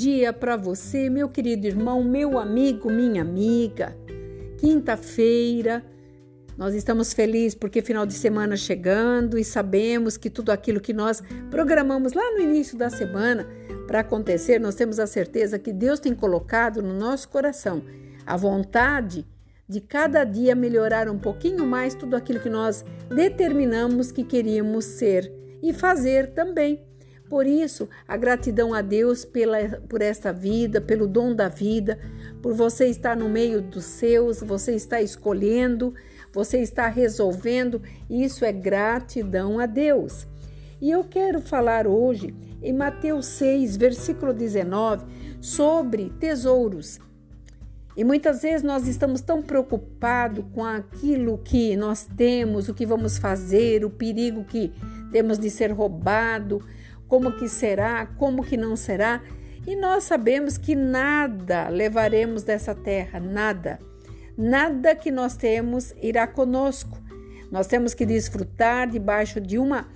dia para você, meu querido irmão, meu amigo, minha amiga. Quinta-feira, nós estamos felizes porque final de semana chegando e sabemos que tudo aquilo que nós programamos lá no início da semana para acontecer, nós temos a certeza que Deus tem colocado no nosso coração a vontade de cada dia melhorar um pouquinho mais tudo aquilo que nós determinamos que queríamos ser e fazer também. Por isso, a gratidão a Deus pela, por esta vida, pelo dom da vida, por você estar no meio dos seus, você está escolhendo, você está resolvendo, isso é gratidão a Deus. E eu quero falar hoje em Mateus 6, versículo 19, sobre tesouros. E muitas vezes nós estamos tão preocupados com aquilo que nós temos, o que vamos fazer, o perigo que temos de ser roubado, como que será, como que não será, e nós sabemos que nada levaremos dessa terra, nada. Nada que nós temos irá conosco. Nós temos que desfrutar debaixo de uma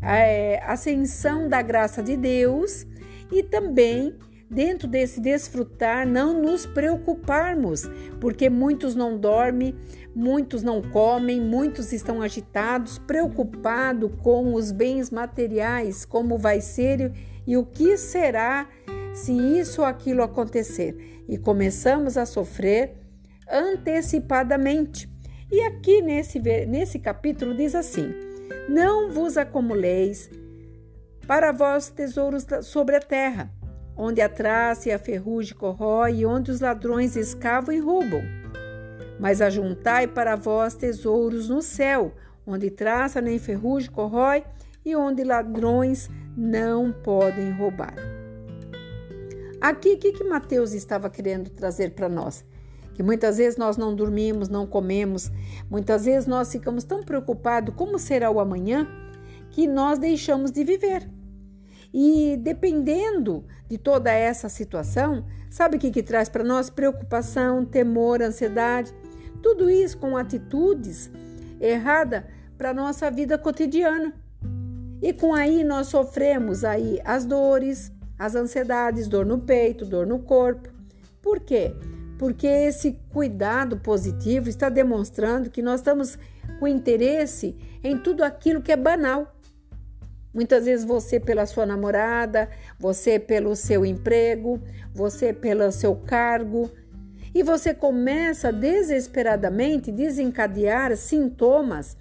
é, ascensão da graça de Deus e também dentro desse desfrutar, não nos preocuparmos, porque muitos não dormem, muitos não comem, muitos estão agitados, preocupados com os bens materiais, como vai ser e o que será se isso ou aquilo acontecer. E começamos a sofrer antecipadamente. E aqui nesse, nesse capítulo diz assim: Não vos acumuleis para vós tesouros sobre a terra onde a traça e a ferrugem corrói e onde os ladrões escavam e roubam. Mas ajuntai para vós tesouros no céu, onde traça nem ferrugem corrói e onde ladrões não podem roubar. Aqui, o que, que Mateus estava querendo trazer para nós? Que muitas vezes nós não dormimos, não comemos, muitas vezes nós ficamos tão preocupados como será o amanhã que nós deixamos de viver. E dependendo de toda essa situação, sabe o que, que traz para nós? Preocupação, temor, ansiedade, tudo isso com atitudes erradas para a nossa vida cotidiana. E com aí nós sofremos aí as dores, as ansiedades, dor no peito, dor no corpo. Por quê? Porque esse cuidado positivo está demonstrando que nós estamos com interesse em tudo aquilo que é banal. Muitas vezes você pela sua namorada, você pelo seu emprego, você pelo seu cargo, e você começa desesperadamente desencadear sintomas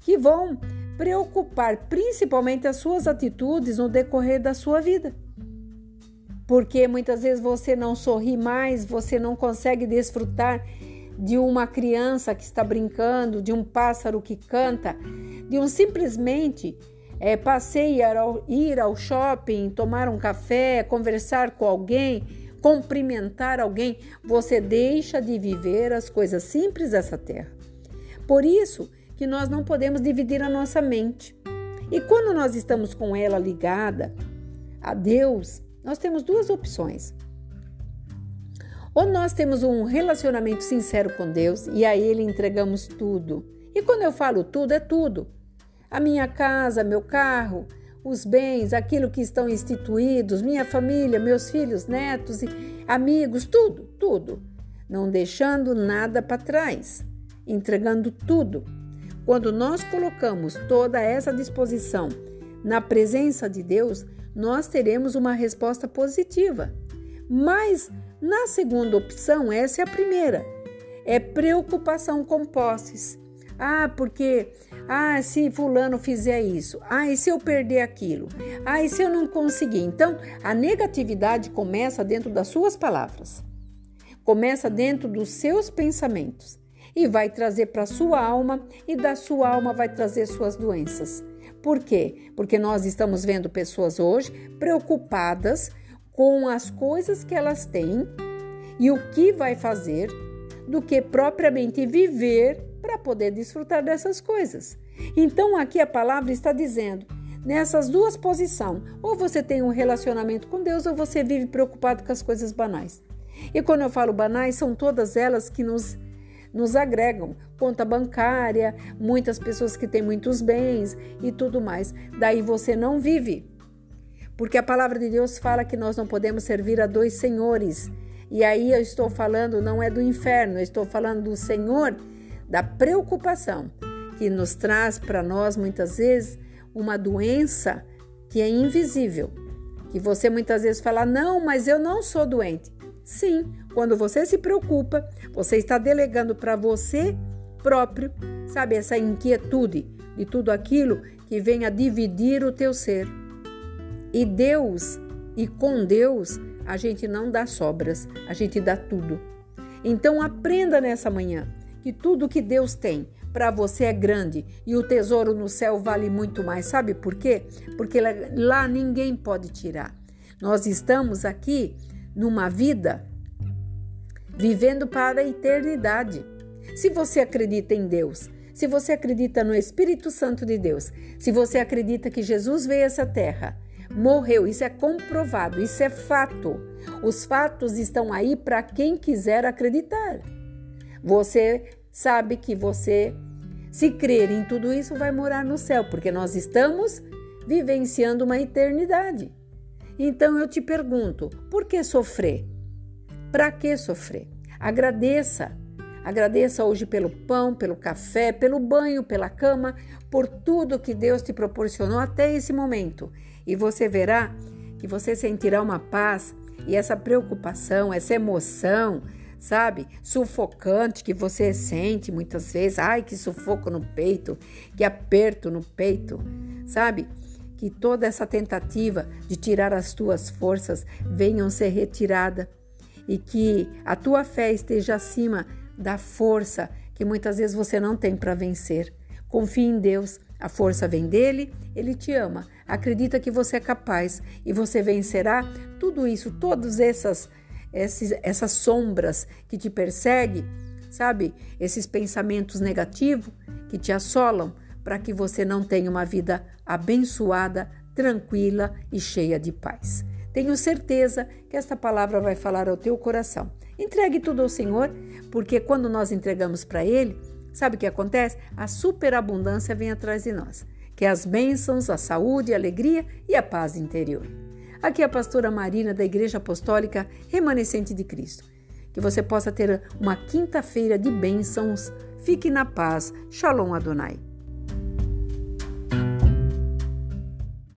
que vão preocupar principalmente as suas atitudes no decorrer da sua vida. Porque muitas vezes você não sorri mais, você não consegue desfrutar de uma criança que está brincando, de um pássaro que canta, de um simplesmente é, passei a ir ao shopping, tomar um café, conversar com alguém, cumprimentar alguém, você deixa de viver as coisas simples dessa terra. Por isso que nós não podemos dividir a nossa mente. E quando nós estamos com ela ligada a Deus, nós temos duas opções. Ou nós temos um relacionamento sincero com Deus e a Ele entregamos tudo. E quando eu falo tudo, é tudo a minha casa, meu carro, os bens, aquilo que estão instituídos, minha família, meus filhos, netos e amigos, tudo, tudo, não deixando nada para trás, entregando tudo. Quando nós colocamos toda essa disposição na presença de Deus, nós teremos uma resposta positiva. Mas na segunda opção, essa é a primeira, é preocupação com posses. Ah, porque ah, se fulano fizer isso. Ah, e se eu perder aquilo? Ah, e se eu não conseguir? Então, a negatividade começa dentro das suas palavras. Começa dentro dos seus pensamentos e vai trazer para sua alma e da sua alma vai trazer suas doenças. Por quê? Porque nós estamos vendo pessoas hoje preocupadas com as coisas que elas têm e o que vai fazer do que propriamente viver para poder desfrutar dessas coisas. Então aqui a palavra está dizendo, nessas duas posições, ou você tem um relacionamento com Deus ou você vive preocupado com as coisas banais. E quando eu falo banais, são todas elas que nos nos agregam, conta bancária, muitas pessoas que têm muitos bens e tudo mais. Daí você não vive. Porque a palavra de Deus fala que nós não podemos servir a dois senhores. E aí eu estou falando não é do inferno, eu estou falando do Senhor da preocupação que nos traz para nós muitas vezes uma doença que é invisível. Que você muitas vezes fala: "Não, mas eu não sou doente". Sim, quando você se preocupa, você está delegando para você próprio, sabe, essa inquietude de tudo aquilo que vem a dividir o teu ser. E Deus, e com Deus, a gente não dá sobras, a gente dá tudo. Então aprenda nessa manhã que tudo que Deus tem para você é grande e o tesouro no céu vale muito mais. Sabe por quê? Porque lá ninguém pode tirar. Nós estamos aqui numa vida vivendo para a eternidade. Se você acredita em Deus, se você acredita no Espírito Santo de Deus, se você acredita que Jesus veio a essa terra, morreu, isso é comprovado, isso é fato. Os fatos estão aí para quem quiser acreditar. Você sabe que você, se crer em tudo isso, vai morar no céu, porque nós estamos vivenciando uma eternidade. Então eu te pergunto, por que sofrer? Para que sofrer? Agradeça. Agradeça hoje pelo pão, pelo café, pelo banho, pela cama, por tudo que Deus te proporcionou até esse momento. E você verá que você sentirá uma paz e essa preocupação, essa emoção, sabe, sufocante que você sente muitas vezes. Ai, que sufoco no peito, que aperto no peito, sabe? Que toda essa tentativa de tirar as tuas forças venham ser retirada e que a tua fé esteja acima da força que muitas vezes você não tem para vencer. Confie em Deus, a força vem dele, ele te ama, acredita que você é capaz e você vencerá tudo isso, todas essas, essas, essas sombras que te perseguem, sabe? Esses pensamentos negativos que te assolam para que você não tenha uma vida abençoada, tranquila e cheia de paz. Tenho certeza que esta palavra vai falar ao teu coração. Entregue tudo ao Senhor, porque quando nós entregamos para Ele, sabe o que acontece? A superabundância vem atrás de nós, que é as bênçãos, a saúde, a alegria e a paz interior. Aqui é a pastora Marina da Igreja Apostólica Remanescente de Cristo. Que você possa ter uma quinta-feira de bênçãos. Fique na paz. Shalom Adonai.